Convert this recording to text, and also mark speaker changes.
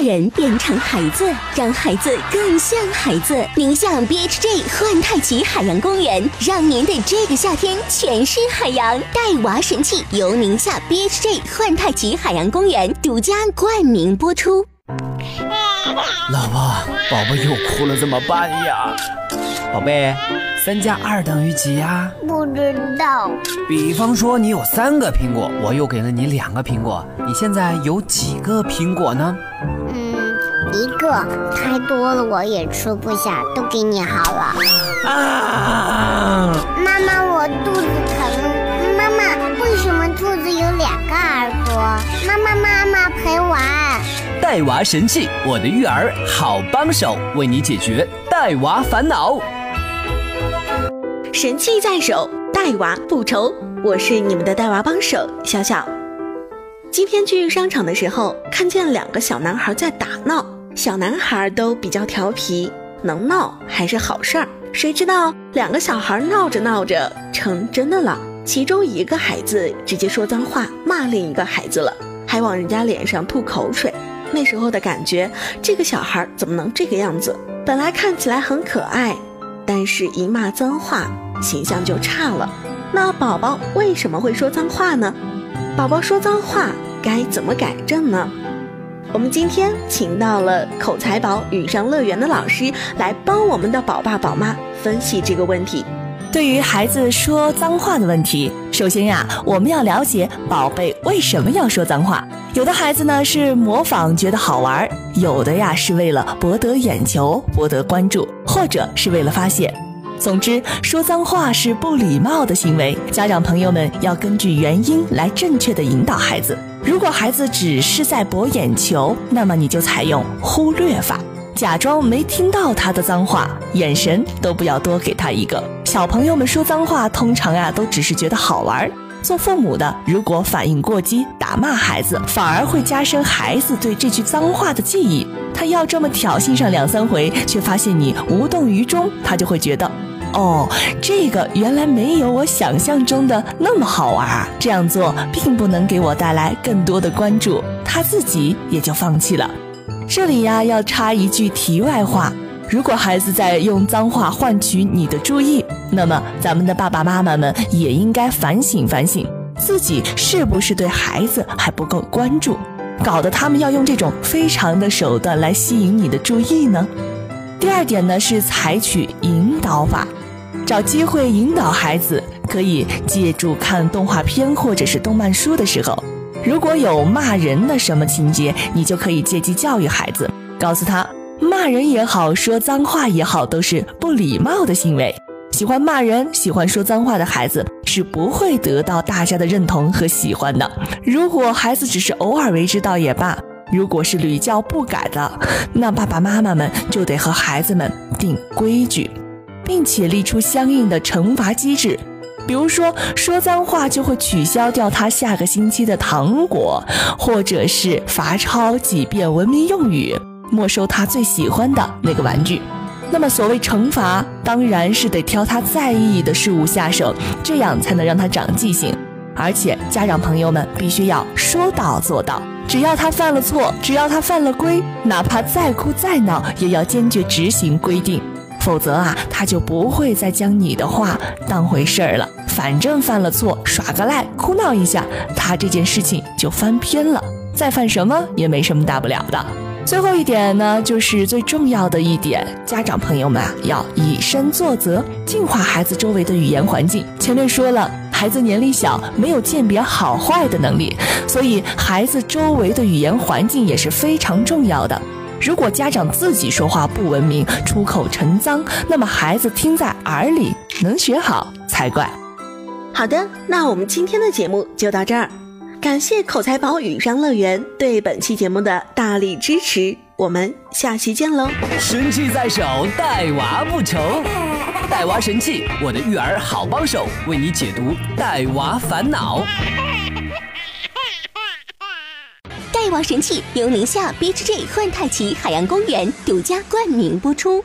Speaker 1: 人变成孩子，让孩子更像孩子。宁夏 BHJ 幻太极海洋公园，让您的这个夏天全是海洋。带娃神器由宁夏 BHJ 幻太极海洋公园独家冠名播出。
Speaker 2: 老婆，宝宝又哭了，怎么办呀？宝贝，三加二等于几呀？
Speaker 3: 不知道。
Speaker 2: 比方说你有三个苹果，我又给了你两个苹果，你现在有几个苹果呢？
Speaker 3: 嗯，一个，太多了我也吃不下，都给你好了。啊！妈妈，我肚子疼。妈妈，为什么兔子有两个耳朵？妈妈，妈妈陪玩。
Speaker 4: 带娃神器，我的育儿好帮手，为你解决带娃烦恼。
Speaker 5: 神器在手，带娃不愁。我是你们的带娃帮手小小。今天去商场的时候，看见两个小男孩在打闹。小男孩都比较调皮，能闹还是好事儿。谁知道两个小孩闹着闹着成真的了。其中一个孩子直接说脏话，骂另一个孩子了，还往人家脸上吐口水。那时候的感觉，这个小孩怎么能这个样子？本来看起来很可爱，但是一骂脏话，形象就差了。那宝宝为什么会说脏话呢？宝宝说脏话该怎么改正呢？我们今天请到了口才宝语上乐园的老师来帮我们的宝爸宝妈分析这个问题。
Speaker 6: 对于孩子说脏话的问题，首先呀，我们要了解宝贝为什么要说脏话。有的孩子呢是模仿，觉得好玩；有的呀是为了博得眼球、博得关注，或者是为了发泄。总之，说脏话是不礼貌的行为。家长朋友们要根据原因来正确的引导孩子。如果孩子只是在博眼球，那么你就采用忽略法。假装没听到他的脏话，眼神都不要多给他一个。小朋友们说脏话，通常呀都只是觉得好玩。做父母的，如果反应过激，打骂孩子，反而会加深孩子对这句脏话的记忆。他要这么挑衅上两三回，却发现你无动于衷，他就会觉得，哦，这个原来没有我想象中的那么好玩。这样做并不能给我带来更多的关注，他自己也就放弃了。这里呀，要插一句题外话：如果孩子在用脏话换取你的注意，那么咱们的爸爸妈妈们也应该反省反省，自己是不是对孩子还不够关注，搞得他们要用这种非常的手段来吸引你的注意呢？第二点呢，是采取引导法，找机会引导孩子，可以借助看动画片或者是动漫书的时候。如果有骂人的什么情节，你就可以借机教育孩子，告诉他，骂人也好，说脏话也好，都是不礼貌的行为。喜欢骂人、喜欢说脏话的孩子是不会得到大家的认同和喜欢的。如果孩子只是偶尔为之，倒也罢；如果是屡教不改的，那爸爸妈妈们就得和孩子们定规矩，并且立出相应的惩罚机制。比如说，说脏话就会取消掉他下个星期的糖果，或者是罚抄几遍文明用语，没收他最喜欢的那个玩具。那么，所谓惩罚，当然是得挑他在意的事物下手，这样才能让他长记性。而且，家长朋友们必须要说到做到，只要他犯了错，只要他犯了规，哪怕再哭再闹，也要坚决执行规定。否则啊，他就不会再将你的话当回事儿了。反正犯了错，耍个赖，哭闹一下，他这件事情就翻篇了。再犯什么也没什么大不了的。最后一点呢，就是最重要的一点，家长朋友们，要以身作则，净化孩子周围的语言环境。前面说了，孩子年龄小，没有鉴别好坏的能力，所以孩子周围的语言环境也是非常重要的。如果家长自己说话不文明，出口成脏，那么孩子听在耳里能学好才怪。
Speaker 5: 好的，那我们今天的节目就到这儿，感谢口才宝语商乐园对本期节目的大力支持，我们下期见喽！
Speaker 4: 神器在手，带娃不愁，带娃神器，我的育儿好帮手，为你解读带娃烦恼。
Speaker 1: 带娃神器由宁夏 BHJ 幻太奇海洋公园独家冠名播出。